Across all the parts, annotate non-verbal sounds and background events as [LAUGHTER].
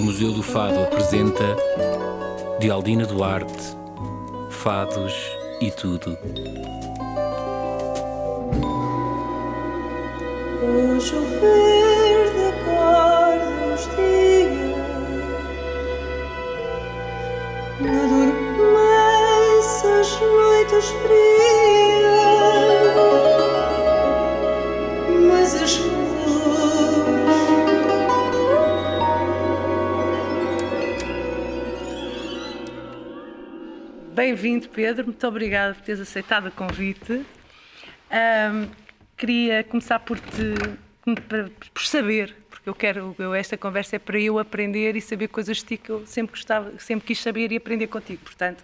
O Museu do Fado apresenta de Aldina Duarte, Fados e Tudo. O chover da cor dos dias Adormece as noites frias Bem-vindo, Pedro. Muito obrigada por teres aceitado o convite. Ahm, queria começar por te por saber, porque eu quero, eu, esta conversa é para eu aprender e saber coisas de ti que eu sempre gostava, sempre quis saber e aprender contigo. Portanto,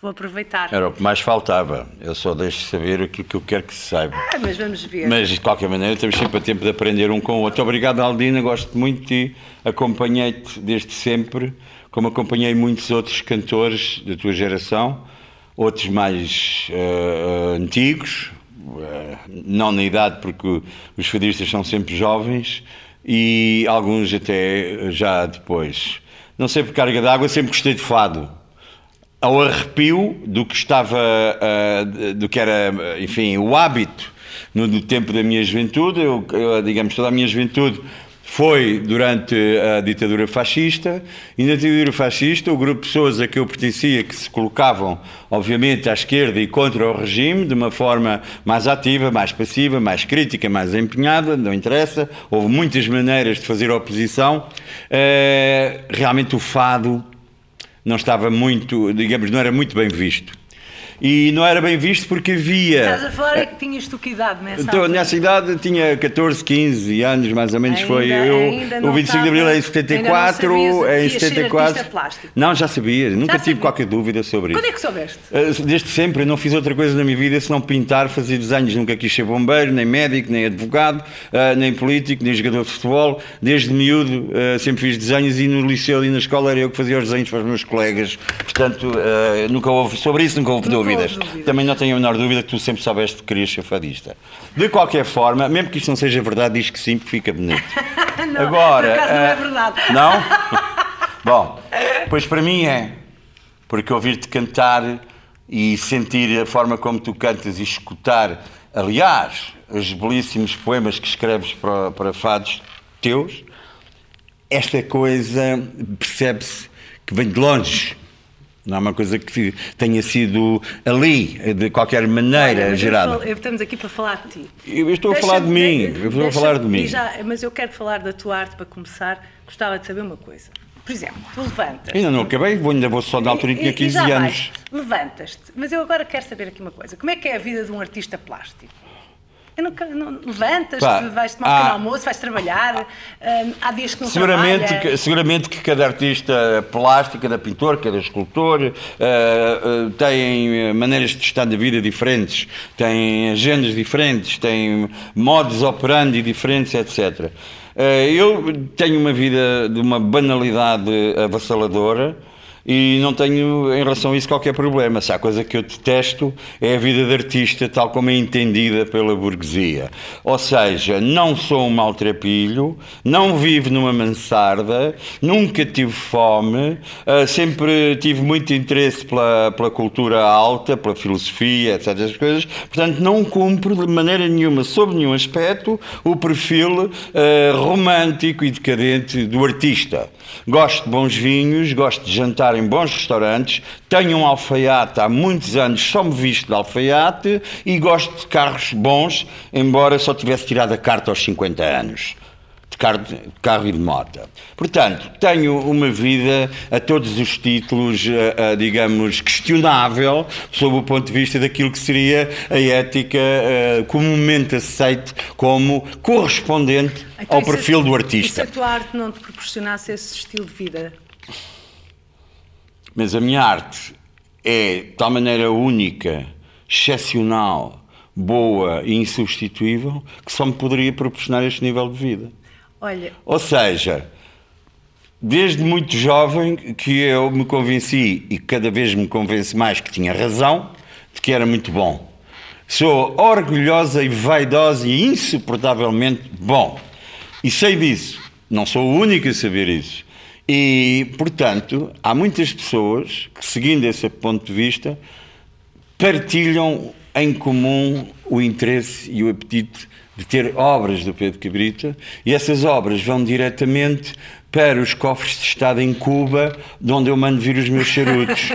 vou aproveitar. Era o que mais faltava. Eu só deixo saber aquilo que eu quero que se saiba. Ah, mas vamos ver. Mas, de qualquer maneira, temos sempre a tempo de aprender um com o outro. Obrigado, Aldina. Gosto muito de ti. Acompanhei-te desde sempre, como acompanhei muitos outros cantores da tua geração, outros mais eh, antigos, eh, não na idade, porque os fadistas são sempre jovens, e alguns até já depois. Não sei por carga d'água, sempre gostei de fado ao arrepio do que estava, ah, do que era, enfim, o hábito no, no tempo da minha juventude. Eu, eu, digamos, toda a minha juventude foi durante a ditadura fascista e na ditadura fascista o grupo de pessoas a que eu pertencia que se colocavam obviamente à esquerda e contra o regime de uma forma mais ativa, mais passiva, mais crítica, mais empenhada, não interessa, houve muitas maneiras de fazer oposição. Eh, realmente o fado não estava muito, digamos, não era muito bem visto. E não era bem visto porque havia. Estás a falar é que tinhas tu que idade nessa Então, altura? nessa idade eu tinha 14, 15 anos, mais ou menos, foi Ainda- eu. ainda não O 25 de Abril é em estava- 74, ainda não que em ias ser 74. artista plástico. Não, já sabia, nunca tive sabia. qualquer dúvida sobre isso. Quando é que soubeste? Uh, Desde sempre, eu não fiz outra coisa na minha vida senão pintar, fazer desenhos. Nunca quis ser bombeiro, nem médico, nem advogado, uh, nem político, nem jogador de futebol. Desde miúdo uh, sempre fiz desenhos e no liceu e na escola era eu que fazia os desenhos para os meus colegas. Portanto, nunca houve, sobre isso nunca houve Nunca dúvidas. dúvidas. Também não tenho a menor dúvida que tu sempre soubeste que querias ser fadista. De qualquer forma, mesmo que isto não seja verdade, diz que sim, porque fica bonito. [LAUGHS] Não, Agora, por acaso não é eh, verdade. Não? [LAUGHS] Bom, pois para mim é. Porque ouvir-te cantar e sentir a forma como tu cantas e escutar, aliás, os belíssimos poemas que escreves para, para fados teus, esta coisa percebe-se que vem de longe. Não é uma coisa que tenha sido ali, de qualquer Olha, maneira, eu gerada. Estamos aqui para falar de ti. Eu estou a falar de mim, eu estou a falar de mim. já- mas eu quero falar da tua arte para começar. Gostava de saber uma coisa. Por exemplo, tu levantas. Ainda não acabei, vou- ainda vou só na altura em que tinha E- e 15 já anos. Levantas-te. Mas eu agora quero saber aqui uma coisa. Como é que é a vida de um artista plástico? Eu quero- não- levantas-te, Pá, vais tomar um pequeno almoço, vais trabalhar, hum, há dias que não Seguramente trabalhas. que, seguramente que cada artista plástico, cada pintor, cada escultor tem eh, maneiras de estar na vida diferentes, tem agendas diferentes, tem modos operandi diferentes, etc. Eh, eu tenho uma vida de uma banalidade avassaladora. E não tenho em relação a isso qualquer problema. Se há coisa que eu detesto é a vida de artista tal como é entendida pela burguesia. Ou seja, não sou um maltrapilho, não vivo numa mansarda, nunca tive fome, ah, sempre tive muito interesse pela, pela cultura alta, pela filosofia, etc. Essas coisas. Portanto, não cumpro de maneira nenhuma, sob nenhum aspecto, o perfil ah, romântico e decadente do artista. Gosto de bons vinhos, gosto de jantar em bons restaurantes, tenho um alfaiate há muitos anos, só me visto de alfaiate e gosto de carros bons, embora só tivesse tirado a carta aos 50 anos. De carro, de carro e de moto. Portanto, tenho uma vida a todos os títulos, digamos, questionável, sob o ponto de vista daquilo que seria a ética eh, comumente aceite como correspondente Então, ao se perfil do E se artista. a tua arte não te proporcionasse esse estilo de vida? Mas a minha arte é de tal maneira única, excepcional, boa e insubstituível que só me poderia proporcionar este nível de vida. Olha, Ou seja, desde muito jovem que eu me convenci e cada vez me convenço mais que tinha razão de que era muito bom. Sou orgulhosa e vaidosa e insuportavelmente bom. E sei disso. Não sou o único a saber isso. E, portanto, há muitas pessoas que, seguindo esse ponto de vista, partilham em comum o interesse e o apetite de ter obras do Pedro Cabrita e essas obras vão diretamente para os cofres de Estado em Cuba, de onde eu mando vir os meus charutos.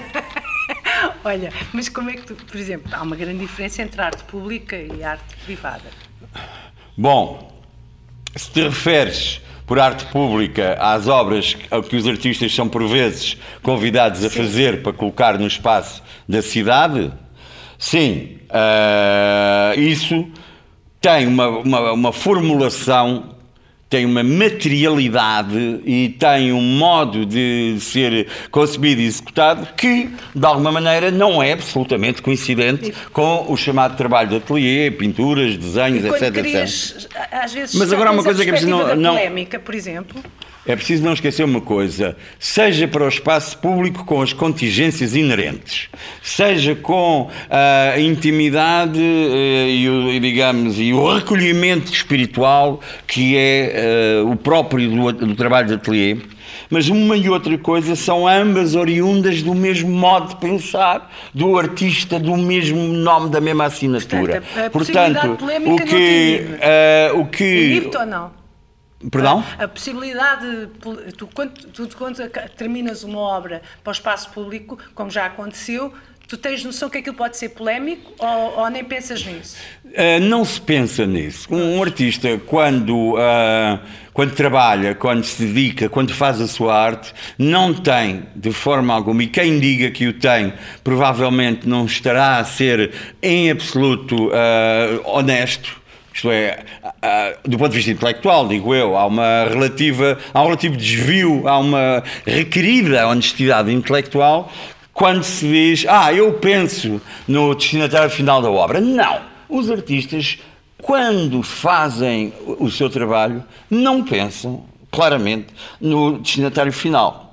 [LAUGHS] Olha, mas como é que tu, por exemplo, há uma grande diferença entre arte pública e arte privada. Bom, se te referes por arte pública às obras que os artistas são por vezes convidados a fazer para colocar no espaço da cidade, sim, uh, isso tem uma, uma, uma formulação tem uma materialidade e tem um modo de ser concebido e executado que, de alguma maneira, não é absolutamente coincidente com o chamado trabalho de ateliê, pinturas, desenhos, etc, querias, etc. Às vezes, Mas agora uma coisa que é preciso não, não... polémica, por exemplo. É preciso não esquecer uma coisa: seja para o espaço público com as contingências inerentes, seja com a intimidade uh, e, o, digamos, e o recolhimento espiritual que é uh, o próprio do, do trabalho de ateliê, mas uma e outra coisa são ambas oriundas do mesmo modo de pensar, do artista, do mesmo nome, da mesma assinatura. Portanto, a, a Portanto o que. Uh, o que ou não? Perdão? A, a possibilidade, tu quando, tu quando terminas uma obra para o espaço público, como já aconteceu, tu tens noção que aquilo pode ser polémico ou, ou nem pensas nisso? Uh, não se pensa nisso. Um, um artista, quando, uh, quando trabalha, quando se dedica, quando faz a sua arte, não tem de forma alguma, e quem diga que o tem, provavelmente não estará a ser em absoluto uh, honesto isto é, do ponto de vista intelectual, digo eu, há uma relativa, há um relativo desvio, há uma requerida honestidade intelectual quando se diz, ah, eu penso no destinatário final da obra. Não! Os artistas, quando fazem o seu trabalho, não pensam claramente no destinatário final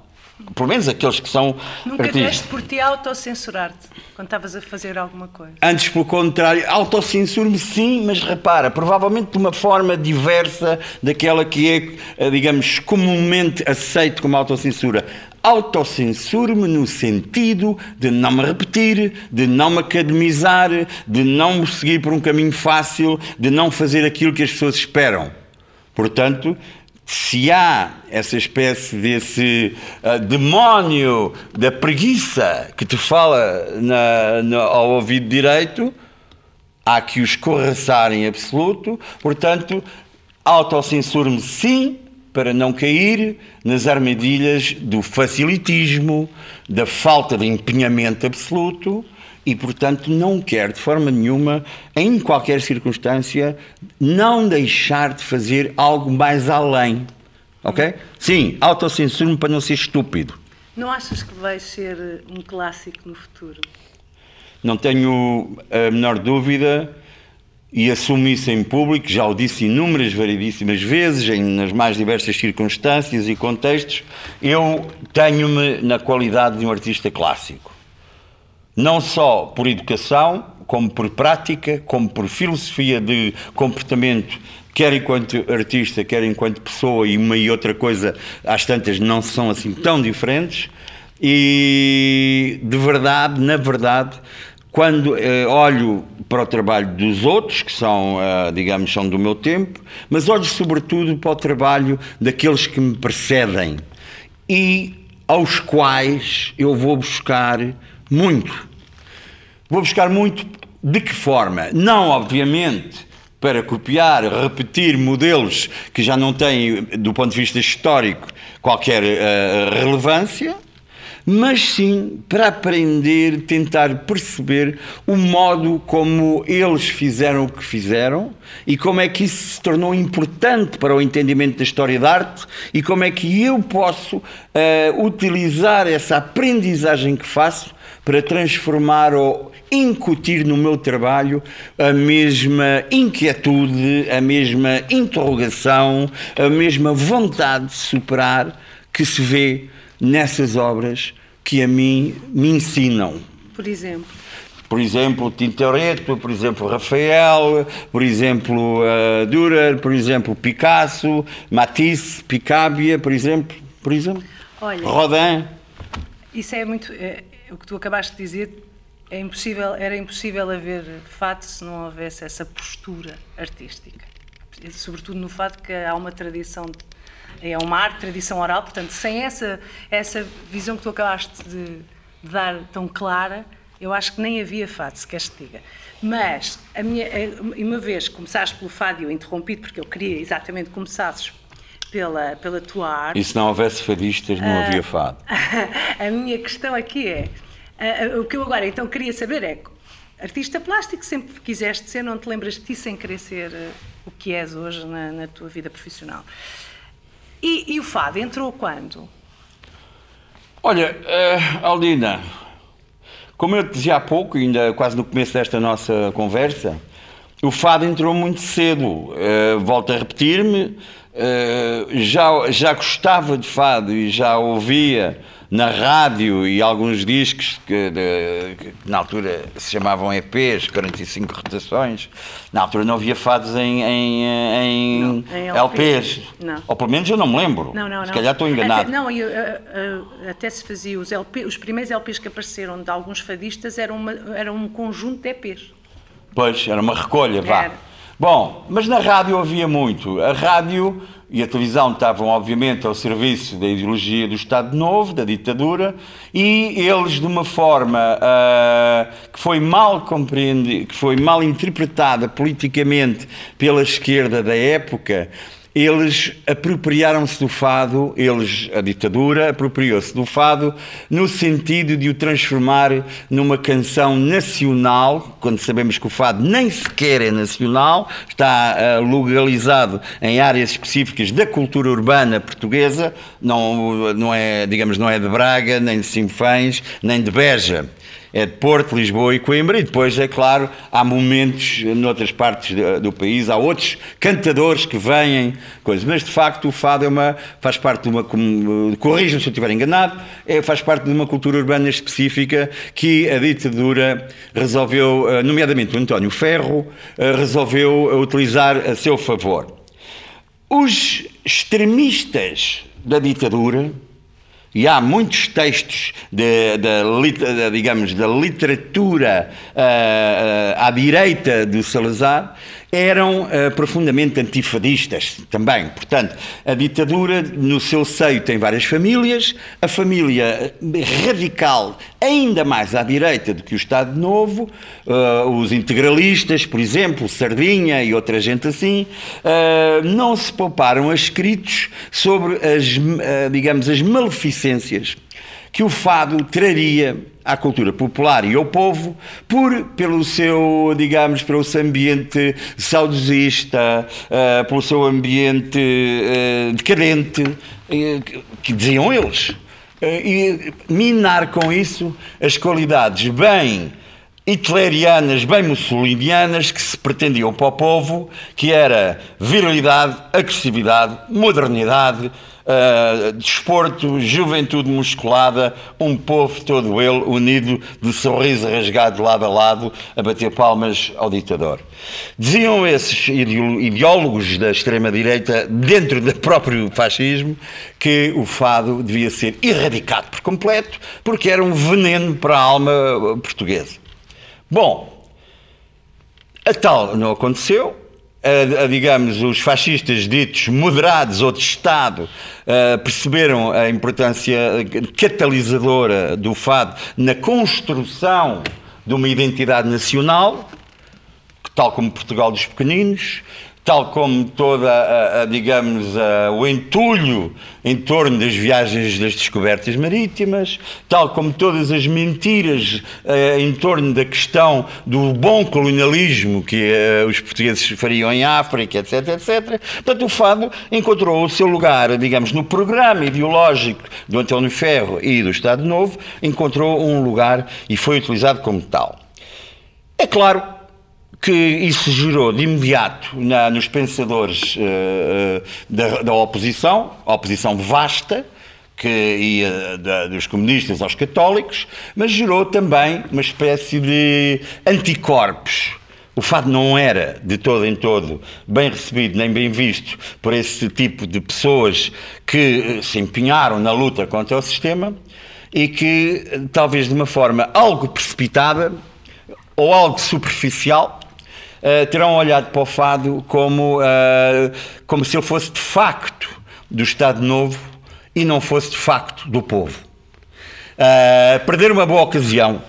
pelo menos aqueles que são Nunca artistas. deste por ti autocensurar-te quando estavas a fazer alguma coisa? Antes, pelo contrário, autocensuro-me sim, mas repara, provavelmente de uma forma diversa daquela que é, eh, digamos, comumente aceito como autocensura. Autocensuro-me no sentido de não me repetir, de não me academizar, de não me seguir por um caminho fácil, de não fazer aquilo que as pessoas esperam. Portanto, se há essa espécie desse uh, demónio da preguiça que te fala na, na, ao ouvido direito, há que o escorraçar em absoluto, portanto, autocensuro-me sim, para não cair nas armadilhas do facilitismo, da falta de empenhamento absoluto e, portanto, não quer de forma nenhuma, em qualquer circunstância, não deixar de fazer algo mais além. Ok? Sim, autocensuro-me para não ser estúpido. Não achas que vai ser um clássico no futuro? Não tenho a menor dúvida e assumo isso em público, já o disse inúmeras, variedíssimas vezes, em, nas mais diversas circunstâncias e contextos. Eu tenho-me na qualidade de um artista clássico não só por educação, como por prática, como por filosofia de comportamento, quer enquanto artista, quer enquanto pessoa, e uma e outra coisa, às tantas, não são assim tão diferentes. E de verdade, na verdade, quando eh, olho para o trabalho dos outros, que são, eh, digamos, são do meu tempo, mas olho sobretudo para o trabalho daqueles que me precedem e aos quais eu vou buscar muito. Vou buscar muito de que forma? Não, obviamente, para copiar, repetir modelos que já não têm, do ponto de vista histórico, qualquer uh, relevância, mas sim para aprender, tentar perceber o modo como eles fizeram o que fizeram e como é que isso se tornou importante para o entendimento da história da arte e como é que eu posso uh, utilizar essa aprendizagem que faço para transformar ou incutir no meu trabalho a mesma inquietude, a mesma interrogação, a mesma vontade de superar que se vê nessas obras que a mim me ensinam. Por exemplo? Por exemplo, Tintoretto, por exemplo, Rafael, por exemplo, uh, Dürer, por exemplo, Picasso, Matisse, Picabia, por exemplo, por exemplo. Olha. Rodin. Isso é muito. O que tu acabaste de dizer é impossível, era impossível haver fado se não houvesse essa postura artística. Sobretudo no fado que há uma tradição, é uma arte, tradição oral, portanto, sem essa, essa visão que tu acabaste de, de dar tão clara, eu acho que nem havia fado, se queres que diga. Mas, a minha, uma vez começaste pelo fado e eu interrompi porque eu queria exatamente que começasses pela, pela tua arte. E se não houvesse fadistas, não havia fado. [LAUGHS] a minha questão aqui é: ah, ah, o que eu agora então queria saber é: artista plástico sempre quiseste ser, não te lembras de ti sem querer ser ah, o que és hoje na, na tua vida profissional? E, e o fado entrou quando? Olha, eh, Aldina, como eu te dizia há pouco, ainda quase no começo desta nossa conversa, o fado entrou muito cedo. Eh, volto a repetir-me, eh, já, já gostava de fado e já ouvia na rádio e alguns discos que, de- que na altura se chamavam EPs, 45 rotações. Na altura não havia fados em, em, em Não, em LPs. LPs. Ou pelo menos eu não me lembro. Não, não, não. Se calhar estou enganado. Até, não, eu, ah, ah, até se fazia os LP, os primeiros LPs que apareceram de alguns fadistas eram, uma, eram um conjunto de EPs. Pois, era uma recolha, vá. Era. Bom, mas na rádio havia muito. A rádio e a televisão estavam, obviamente, ao serviço da ideologia do Estado Novo, da ditadura, e eles, de uma forma ah, que foi mal compreendida, que foi mal interpretada politicamente pela esquerda da época, eles apropriaram-se do fado, eles, a ditadura, apropriou-se do fado no sentido de o transformar numa canção nacional, quando sabemos que o fado nem sequer é nacional, está ah, legalizado em áreas específicas da cultura urbana portuguesa, não, não é, digamos, não é de Braga, nem de Sinfãs, nem de Beja é de Porto, Lisboa e Coimbra, e depois, é claro, há momentos noutras partes do, do país, há outros cantadores que vêm, coisas, mas de facto o fado é uma, faz parte de uma, como- corrijam se eu estiver enganado, é, faz parte de uma cultura urbana específica que a ditadura resolveu, eh, nomeadamente o António Ferro, eh, resolveu utilizar a seu favor. Os extremistas da ditadura, e há muitos textos de, lit- da, digamos, da literatura ah, ah, à direita do Salazar eram ah, profundamente antifadistas também. Portanto, a ditadura no seu seio tem várias famílias, a família radical ainda mais à direita do que o Estado Novo, ah, os integralistas, por exemplo, Sardinha e outra gente assim, ah, não se pouparam a escritos sobre as, digamos, as maleficências que o fado traria à cultura popular e ao povo por pelo seu digamos pelo seu ambiente saudosista ah, pelo seu ambiente ah, decadente eh, que- diziam eles. E minar com isso as qualidades bem hitlerianas, bem mussolinianas, que se pretendiam para o povo, que era virilidade, agressividade, modernidade, ah, desporto, juventude musculada, um povo todo ele unido de sorriso rasgado lado a lado, a bater palmas ao ditador. Diziam esses ideólogos da extrema-direita, dentro do próprio fascismo, que o fado devia ser erradicado por completo, porque era um veneno para a alma ah, portuguesa. Bom, a tal não aconteceu. A- a, digamos, os fascistas ditos moderados ou de Estado ah, perceberam a importância catalisadora do fado na construção de uma identidade nacional, tal como Portugal dos pequeninos, tal como toda, a, a, digamos, a, o entulho em torno das viagens das descobertas marítimas, tal como todas as mentiras eh, em torno da questão do bom colonialismo que eh, os portugueses fariam em África, etc, etc. Portanto, o fado encontrou o seu lugar, digamos, no programa ideológico do António Ferro e do Estado Novo, encontrou um lugar e foi utilizado como tal. É claro que isso gerou de imediato na- nos pensadores eh, da, da oposição, oposição vasta, que ia da- dos comunistas aos católicos, mas gerou também uma espécie de anticorpos. O fado não era, de todo em todo, bem recebido nem bem visto por esse tipo de pessoas que eh, se empenharam na luta contra o sistema e que, talvez de uma forma algo precipitada ou algo superficial, uh, terão olhado para o fado como, uh, como se ele fosse de facto do Estado Novo e não fosse de facto do povo. Uh, perder uma boa ocasião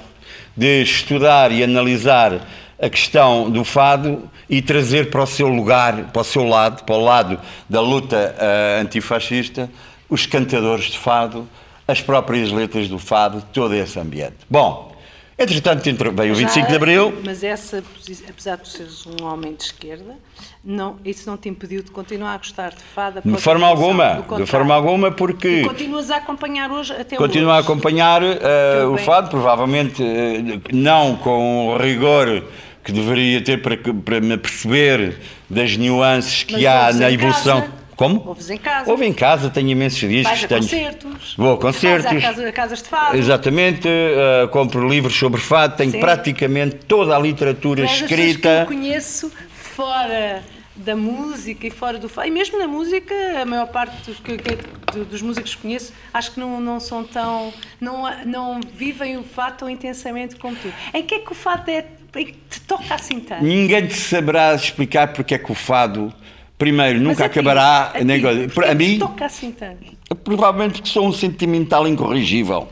de estudar e analisar a questão do fado e trazer para o seu lugar, para o seu lado, para o lado da luta uh, antifascista, os cantadores de fado, as próprias letras do fado, todo esse ambiente. Bom, entretanto veio o 25 de Abril. Mas essa, apesar de seres um homem de esquerda, não, isso não te impediu de continuar a gostar de fado? De forma alguma, de forma alguma, porque... E continuas a acompanhar hoje até Continuo hoje. a acompanhar uh, o fado, provavelmente uh, não com o rigor que deveria ter para, para me perceber das nuances que Mas há na evolução. Casa. Como? Ouves em casa. Ouve em casa, tenho imensos discos. Vais a tenho... concertos. Vou a concertos. Casa, casas de fado. Exatamente, uh, compro livros sobre fado, tenho Sim. praticamente toda a literatura pessoas escrita. que eu conheço fora da música e fora do fado. E mesmo na música, a maior parte dos, que, que, dos músicos que conheço, acho que não, não são tão. Não, não vivem o fado tão intensamente como tu. Em que é que o fado é, em que te toca assim tanto? Ninguém te saberá explicar porque é que o fado, primeiro, nunca a ti, acabará. A, ti, nem- porquê a que mim, toca assim tanto? provavelmente porque sou um sentimental incorrigível.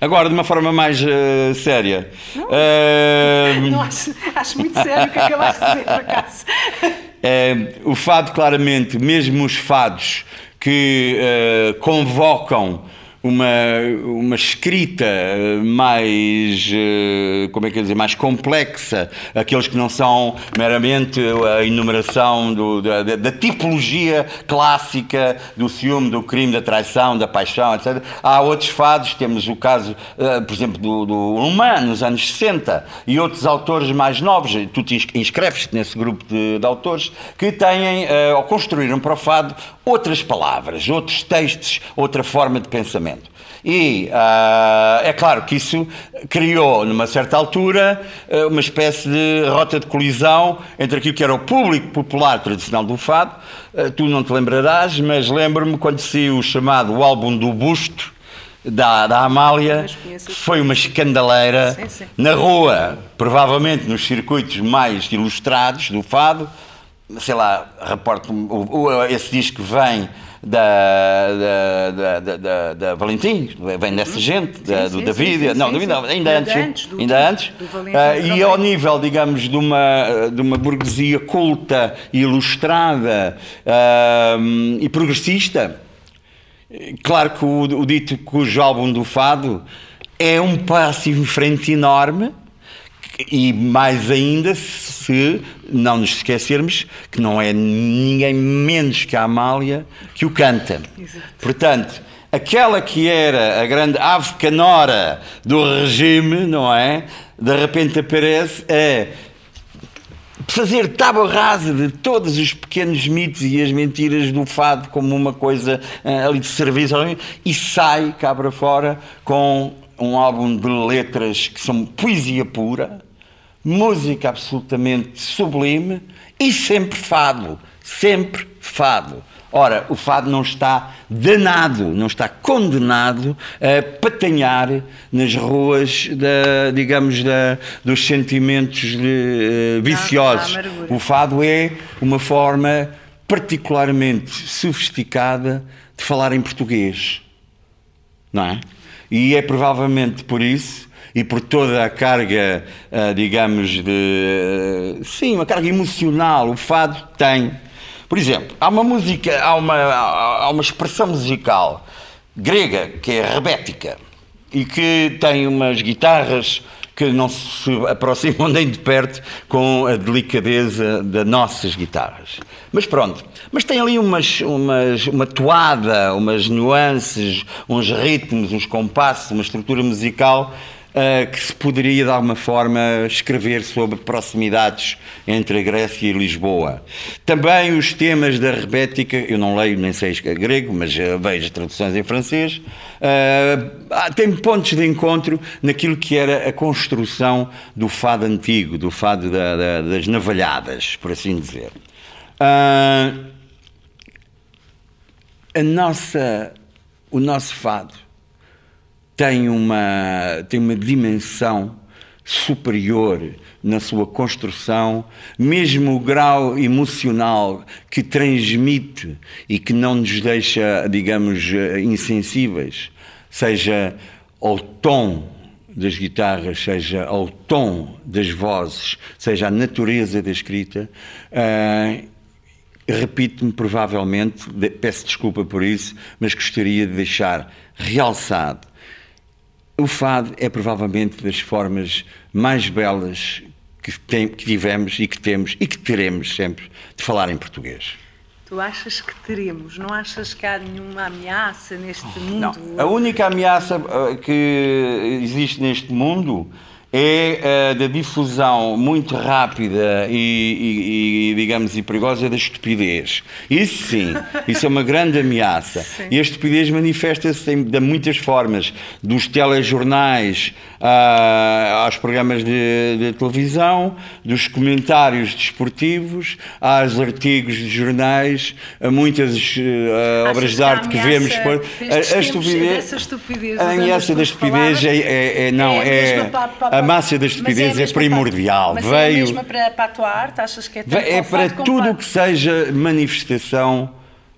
Agora, de uma forma mais eh, séria. eh, [LAUGHS] Não acho, acho muito sério o que acabaste de dizer, por acaso. [LAUGHS] Eh, o fado, claramente, mesmo os fados que convocam uma, uma escrita mais, eh, como é que dizer, mais complexa, aqueles que não são meramente a enumeração do- da, da- tipologia clássica do ciúme, do crime, da traição, da paixão, etc. Há outros fados, temos o caso, eh, por exemplo, do, do Humano, nos anos 60, e outros autores mais novos, tu te ins- inscreves-te nesse grupo de, de autores, que têm, eh, ou construíram para o fado, outras palavras, outros textos, outra forma de pensamento. E ah, é claro que isso criou, numa certa altura, eh, uma espécie de rota de colisão entre aquilo que era o público popular tradicional do fado. Eh, tu não te lembrarás, mas lembro-me quando saiu o chamado álbum do Busto, da, da Amália, foi uma escandaleira Sim, sim. na rua, provavelmente nos circuitos mais ilustrados do fado, sei lá, reporto esse disco vem da, da, da, da, da- da Valentim, vem dessa gente, da- Uhum. Sim, do sim, David, sim, não, David não, ainda Ainda antes, antes, do- ainda antes, do Valentim Ah, para e ao nível, digamos, de uma, de uma burguesia culta, ilustrada ah, e progressista, Claro que o, o dito cujo álbum do Fado é um passo em frente enorme e mais ainda se não nos esquecermos que não é ninguém menos que a Amália que o canta. Portanto, aquela que era a grande ave canora do regime, não é? De repente aparece a fazer tábua rasa de todos os pequenos mitos e as mentiras do fado como uma coisa ah, ali de serviço e sai cá para fora com um álbum de letras que são poesia pura, música absolutamente sublime e sempre fado, sempre fado. Ora, o fado não está danado, não está condenado a patanhar nas ruas, da, digamos, da, dos sentimentos de, eh, viciosos. o fado é uma forma particularmente sofisticada de falar em português não é? E é provavelmente por isso e por toda a carga, ah, digamos, de. Sim, uma carga emocional, o fado tem. Por exemplo, há uma música, há uma, há uma expressão musical grega que é rebética e que tem umas guitarras que não se aproximam nem de perto com a delicadeza das nossas guitarras. Mas pronto, mas tem ali umas, umas, uma toada, umas nuances, uns ritmos, uns compassos, uma estrutura musical uh, que se poderia de alguma forma escrever sobre proximidades entre a Grécia e Lisboa. Também os temas da rebética, eu não leio nem sei grego, mas vejo traduções em francês, uh, tem pontos de encontro naquilo que era a construção do fado antigo, do fado da, da, das navalhadas, por assim dizer. Uh, a nossa, o nosso fado tem uma, tem uma dimensão superior na sua construção, mesmo o grau emocional que transmite e que não nos deixa, digamos, insensíveis, seja ao tom das guitarras, seja ao tom das vozes, seja a natureza da escrita, uh, repito-me provavelmente, peço desculpa por isso, mas gostaria de deixar realçado o fado é provavelmente das formas mais belas que, tem, que tivemos e que temos e que teremos sempre de falar em português. Tu achas que teremos? Não achas que há nenhuma ameaça neste mundo? Não. A única ameaça uh, que existe neste mundo é uh, da difusão muito rápida e, e, e, digamos, e perigosa da estupidez. Isso sim, isso é uma grande ameaça. [LAUGHS] Sim. E a estupidez manifesta-se de muitas formas, dos telejornais uh, aos programas de, de, televisão, dos comentários desportivos, aos artigos de jornais, a muitas uh, obras de arte que, vemos. A, a, estupidez, estupidez, a ameaça da estupidez é, é, é, não, é, é a máxima da estupidez é, é, primordial. Para, mas Veio, é a mesma para, para a tua arte? Achas que é tão É para tudo o que seja manifestação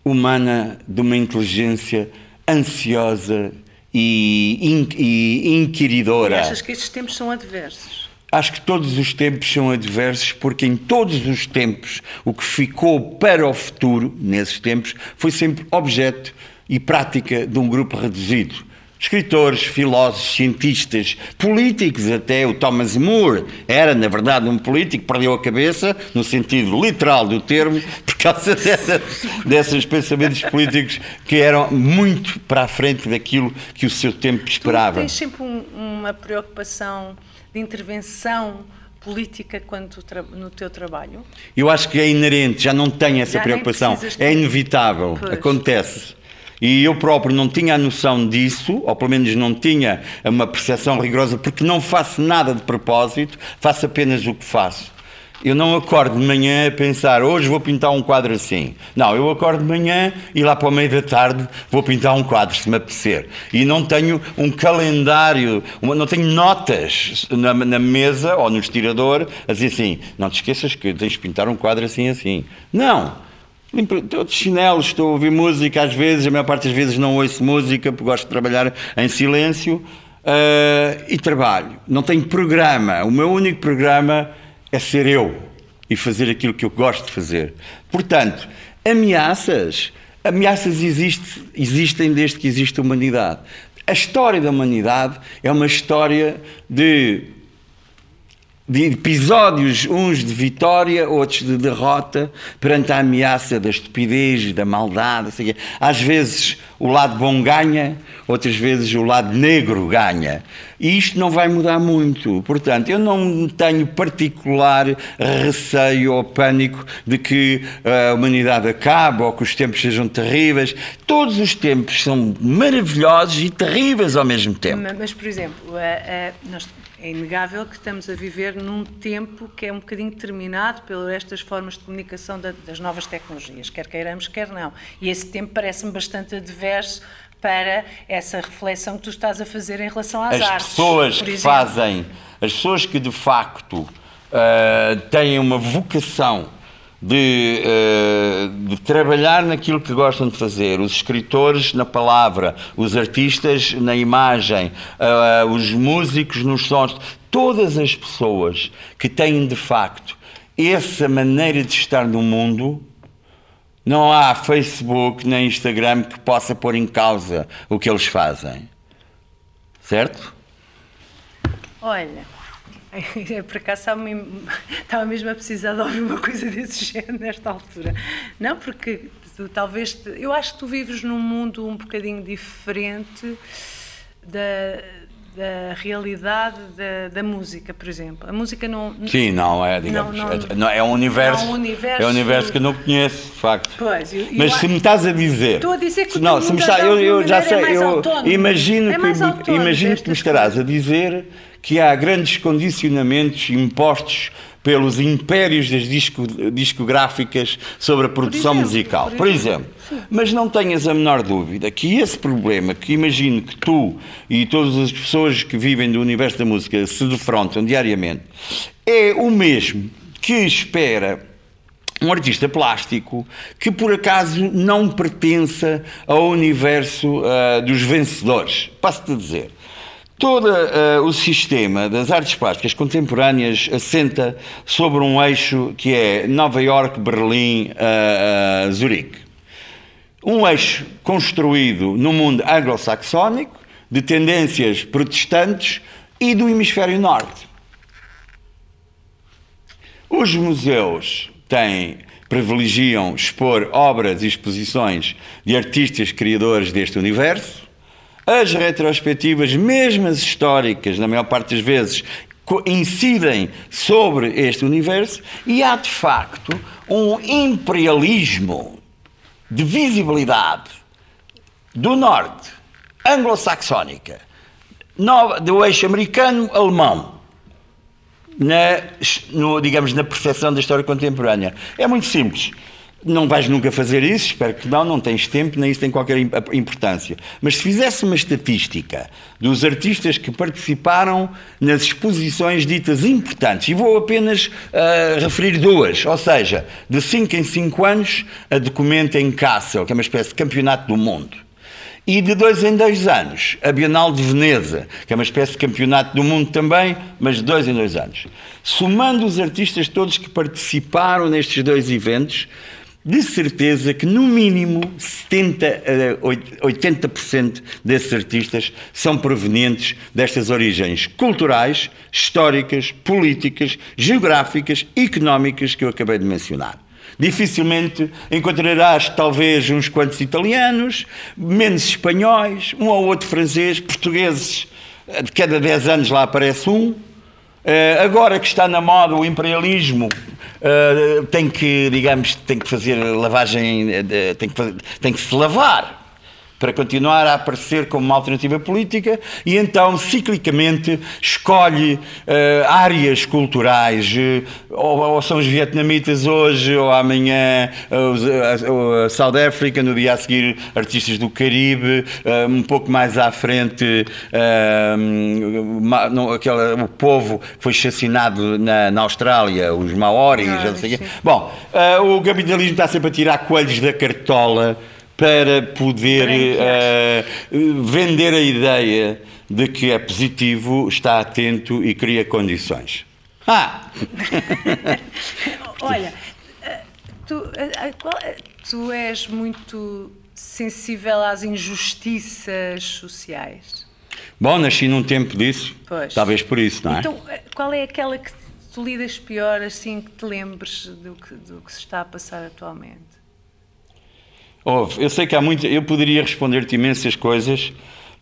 humana de uma inteligência ansiosa e, in, e inquiridora. E achas que estes tempos são adversos? Acho que todos os tempos são adversos, porque em todos os tempos o que ficou para o futuro, nesses tempos, foi sempre objeto e prática de um grupo reduzido escritores, filósofos, cientistas, políticos até. O Thomas More era, na verdade, um político, perdeu a cabeça, no sentido literal do termo, [LAUGHS] por causa dessa, desses pensamentos políticos que eram muito para a frente daquilo que o seu tempo esperava. Tu tens sempre um, uma preocupação de intervenção política quando no teu trabalho? Eu acho que é inerente, já não tenho essa já preocupação. É inevitável, pois. acontece. E eu próprio não tinha a noção disso, ou pelo menos não tinha uma percepção rigorosa, porque não faço nada de propósito, faço apenas o que faço. Eu não acordo de manhã a pensar, hoje vou pintar um quadro assim. Não, eu acordo de manhã e lá para o meio da tarde vou pintar um quadro, se me apetecer. E não tenho um calendário, não tenho notas na, na mesa ou no estirador a dizer assim: não te esqueças que tens de pintar um quadro assim, assim. Não. Estou de chinelos, estou a ouvir música às vezes, a maior parte das vezes não ouço música porque gosto de trabalhar em silêncio uh, e trabalho. Não tenho programa. O meu único programa é ser eu e fazer aquilo que eu gosto de fazer. Portanto, ameaças. Ameaças existe, existem desde que existe a humanidade. A história da humanidade é uma história de de episódios, uns de vitória, outros de derrota, perante a ameaça da estupidez, da maldade. Assim, às vezes o lado bom ganha, outras vezes o lado negro ganha. E isto não vai mudar muito. Portanto, eu não tenho particular receio ou pânico de que a humanidade acabe ou que os tempos sejam terríveis. Todos os tempos são maravilhosos e terríveis ao mesmo tempo. Mas, por exemplo, nós é inegável que estamos a viver num tempo que é um bocadinho determinado pelas estas formas de comunicação das novas tecnologias, quer queiramos, quer não. E esse tempo parece-me bastante adverso para essa reflexão que tu estás a fazer em relação às as artes. Pessoas que fazem, as pessoas que de facto uh, têm uma vocação de, uh, de, trabalhar naquilo que gostam de fazer, os escritores na palavra, os artistas na imagem, uh, os músicos nos sons, todas as pessoas que têm de facto essa maneira de estar no mundo, não há Facebook nem Instagram que possa pôr em causa o que eles fazem. Certo? Olha, [LAUGHS] Por acaso estava mesmo, a precisar de ouvir uma coisa desse género nesta altura. Não, porque tu, talvez. Eu acho que tu vives num mundo um bocadinho diferente da, da realidade da, da música, por exemplo. A música não. Sim, não é, digamos. Não, não- é, não, é um universo. é um universo- é um universo que eu não conheço, de facto. Pois, eu- eu Mas se acho- me estás a dizer. Estou a dizer que se- não, se me está, eu, eu já sei, é eu autónomo. imagino É que autónomo imagino que me estarás a dizer que há grandes condicionamentos impostos pelos impérios das disco- discográficas sobre a produção exemplo, musical. por Por exemplo. exemplo, mas não tenhas a menor dúvida que esse problema, que imagino que tu e todas as pessoas que vivem do universo da música se defrontam diariamente, é o mesmo que espera um artista plástico que por acaso não pertença ao universo ah, dos vencedores. Passo-te a dizer. Todo ah, o sistema das artes plásticas contemporâneas assenta sobre um eixo que é Nova York, Berlim, ah, ah, Zurique. Um eixo construído no mundo anglo-saxónico, de tendências protestantes e do hemisfério norte. Os museus têm, privilegiam expor obras e exposições de artistas criadores deste universo. As retrospectivas, mesmo as históricas, na maior parte das vezes, incidem sobre este universo e há de facto um imperialismo de visibilidade do norte, anglo-saxónica, do eixo americano-alemão, na, no, digamos, na percepção da história contemporânea. É muito simples. Não vais nunca fazer isso, espero que não, não tens tempo, nem isso tem qualquer im- importância. Mas se fizesse uma estatística dos artistas que participaram nas exposições ditas importantes, e vou apenas ah, referir duas, ou seja, de 5 em 5 anos, a Documenta em Kassel, que é uma espécie de campeonato do mundo. E de dois em dois anos, a Bienal de Veneza, que é uma espécie de campeonato do mundo também, mas de dois em dois anos. Somando os artistas todos que participaram nestes dois eventos, de certeza que no mínimo 70 a 80% desses artistas são provenientes destas origens culturais, históricas, políticas, geográficas, económicas que eu acabei de mencionar. Dificilmente encontrarás, talvez, uns quantos italianos, menos espanhóis, um ou outro francês, portugueses, de cada 10 anos lá aparece um. Eh, agora que está na moda o imperialismo, eh, tem que, digamos, tem que fazer lavagem, de- tem que, fazer- tem que se lavar para continuar a aparecer como uma alternativa política e então ciclicamente escolhe eh, áreas culturais eh, ou, ou são os vietnamitas hoje ou amanhã eh, os, a, South Africa no dia a seguir artistas do Caribe eh, um pouco mais à frente eh, ma- não, aquela, o povo que foi assassinado na, na Austrália os Maoris Ah, não sei o quê. bom eh, o capitalismo está sempre a tirar coelhos da cartola para poder eh, vender a ideia de que é positivo, está atento e cria condições. Ah! [LAUGHS] Olha, eh, tu, eh, tu és muito sensível às injustiças sociais. Bom, nasci num tempo disso, Pois. talvez por isso, não é? Então, qual é aquela que tu lidas pior, assim, que te lembres do que, do que se está a passar atualmente? Houve. Eu sei que há muito. Eu poderia responder-te imensas coisas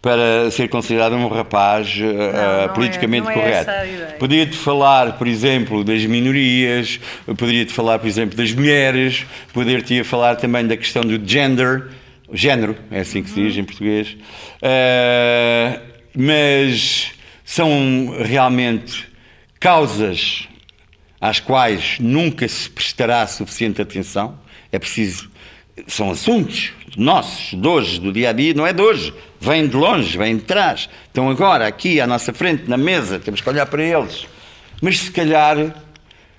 para ser considerado um rapaz eh, não é- politicamente não é correto. essa a ideia. Poderia-te falar, por exemplo, das minorias, poderia-te falar, por exemplo, das mulheres, poderia-te falar também da questão do gender, género, é assim que se diz em português. Eh, mas são realmente causas às quais nunca se prestará suficiente atenção. É preciso. São assuntos nossos, de hoje, do dia a dia, não é de hoje. Vêm de longe, vêm de trás. Estão agora aqui à nossa frente, na mesa, temos que olhar para eles. Mas se calhar,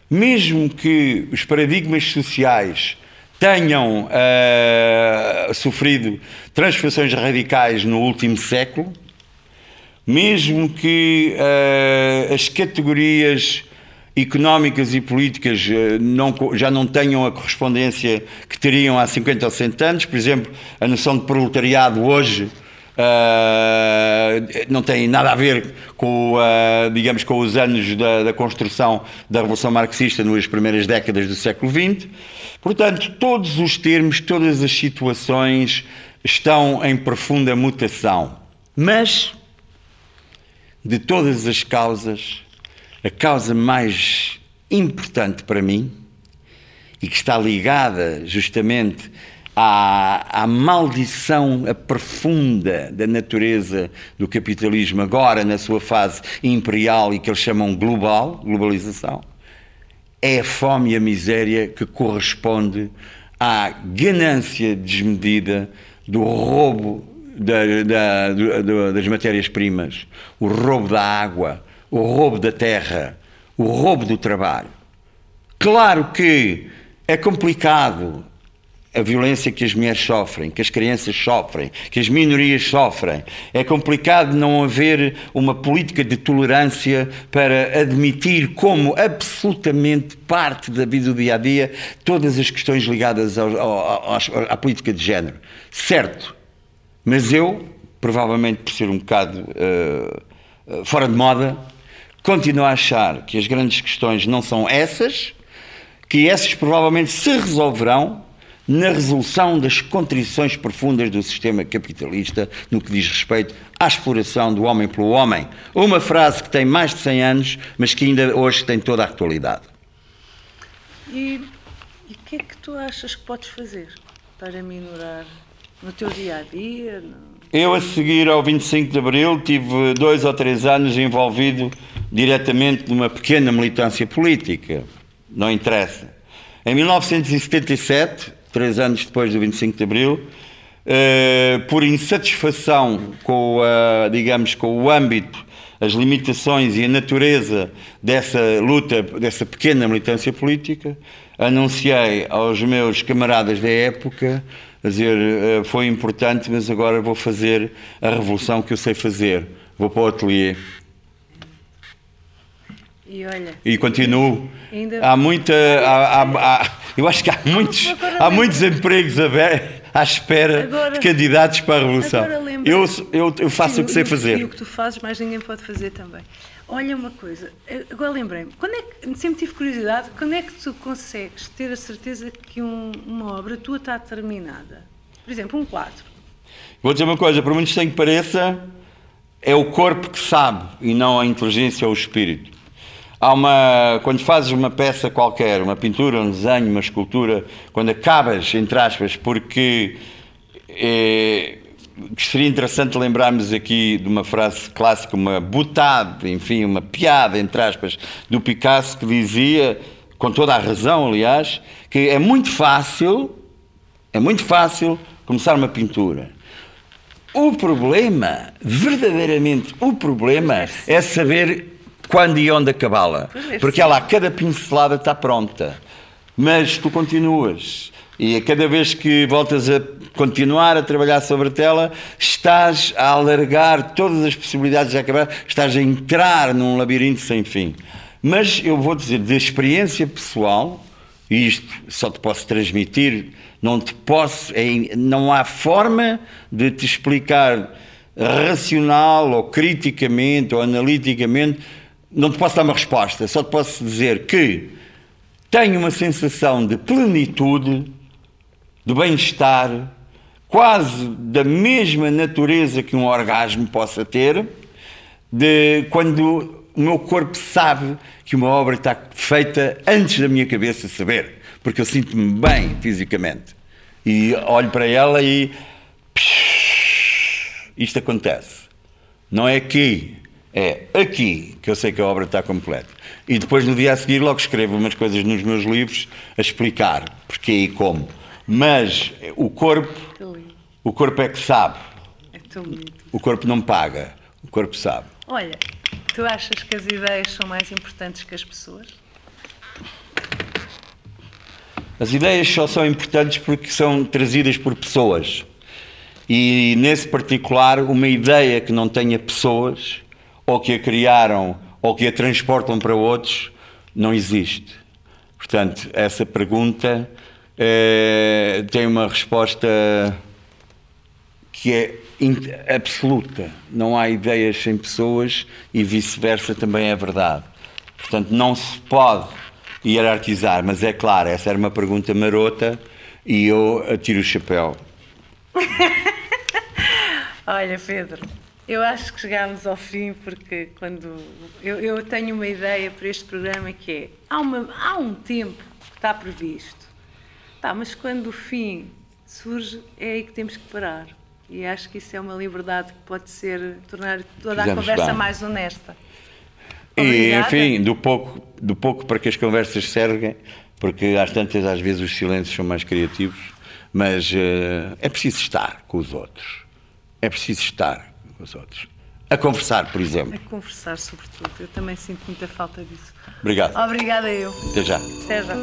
mesmo que os paradigmas sociais tenham ah, sofrido transformações radicais no último século, mesmo que eh, as categorias económicas e políticas eh, não já não tenham a correspondência que teriam há 50 ou 100 anos, por exemplo, a noção de proletariado hoje eh, não tem nada a ver com, eh, digamos, com os anos da, da construção da Revolução Marxista nas primeiras décadas do século XX. Portanto, todos os termos, todas as situações estão em profunda mutação. Mas de todas as causas, a causa mais importante para mim e que está ligada justamente à, à maldição profunda da natureza do capitalismo, agora na sua fase imperial e que eles chamam global, globalização, é a fome e a miséria que corresponde à ganância desmedida do roubo da, da, do, das matérias-primas, o roubo da água, o roubo da terra, o roubo do trabalho. Claro que é complicado a violência que as mulheres sofrem, que as crianças sofrem, que as minorias sofrem. É complicado não haver uma política de tolerância para admitir como absolutamente parte da vida do dia a dia todas as questões ligadas ao, ao, à política de género. Certo, mas eu, provavelmente por ser um bocado uh, fora de moda, continuo a achar que as grandes questões não são essas, que essas provavelmente se resolverão na resolução das contrições profundas do sistema capitalista no que diz respeito à exploração do homem pelo homem. Uma frase que tem mais de 100 anos, mas que ainda hoje tem toda a atualidade. E o que é que tu achas que podes fazer para minorar no teu dia a dia? No... Eu, a seguir ao 25 de Abril, tive dois ou três anos envolvido diretamente numa pequena militância política. Não interessa. Em 1977, três anos depois do 25 de Abril, eh, por insatisfação com, a, digamos, com o âmbito, as limitações e a natureza dessa luta, dessa pequena militância política, anunciei aos meus camaradas da época dizer, eh, foi importante, mas agora vou fazer a revolução que eu sei fazer. Vou para o ateliê. E, olha, e continuo. Ainda... Há muita. Há, há, há, eu acho que há muitos, há muitos empregos abertos à espera agora, de candidatos para a revolução. Eu, eu, eu faço sim, o que sei fazer. E o que tu fazes, mais ninguém pode fazer também. Olha uma coisa, agora lembrei-me, quando é que, sempre tive curiosidade, quando é que tu consegues ter a certeza que um, uma obra tua está terminada? Por exemplo, um quadro. Vou dizer uma coisa, por muito estranho que pareça, é o corpo que sabe e não a inteligência ou o espírito. Há uma, quando fazes uma peça qualquer, uma pintura, um desenho, uma escultura, quando acabas, entre aspas, porque é, seria interessante lembrarmos aqui de uma frase clássica, uma butada, enfim, uma piada, entre aspas, do Picasso que dizia, com toda a razão, aliás, que é muito fácil, é muito fácil começar uma pintura. O problema, verdadeiramente o problema, é saber quando e onde acabá-la. Porque ela, a cada pincelada está pronta. Mas tu continuas. E a cada vez que voltas a continuar a trabalhar sobre a tela, estás a alargar todas as possibilidades de acabar, estás a entrar num labirinto sem fim. Mas eu vou dizer, de experiência pessoal, e isto só te posso transmitir, não te posso, é, não há forma de te explicar racional ou criticamente ou analiticamente não te posso dar uma resposta, só te posso dizer que tenho uma sensação de plenitude, de bem-estar, quase da mesma natureza que um orgasmo possa ter, de quando o meu corpo sabe que uma obra está feita antes da minha cabeça saber, porque eu sinto-me bem fisicamente. E olho para ela e isto acontece. Não é aqui, é aqui que eu sei que a obra está completa. E depois, no dia a seguir, logo escrevo umas coisas nos meus livros a explicar porquê e como. Mas o corpo, o corpo é que sabe. É tão bonito. O corpo não paga, o corpo sabe. Olha, tu achas que as ideias são mais importantes que as pessoas? As ideias só são importantes porque são trazidas por pessoas. E nesse particular, uma ideia que não tenha pessoas ou que a criaram ou que a transportam para outros, não existe. Portanto, essa pergunta é, tem uma resposta que é absoluta. Não há ideias sem pessoas e vice-versa também é verdade. Portanto, não se pode hierarquizar, mas é claro, essa era uma pergunta marota e eu atiro o chapéu. [LAUGHS] Olha, Pedro, Eu acho que chegámos ao fim porque quando eu, eu tenho uma ideia para este programa que é há, uma, há um tempo que está previsto, tá, mas quando o fim surge é aí que temos que parar. E acho que isso é uma liberdade que pode ser tornar toda a conversa bem. mais honesta. E, enfim, do pouco, do pouco para que as conversas servem, porque às tantas, às vezes, os silêncios são mais criativos, mas eh, é preciso estar com os outros. É preciso estar com os outros. A conversar, por exemplo. A conversar, sobretudo. Eu também sinto muita falta disso. Obrigado. Obrigada eu. Até já. Até já.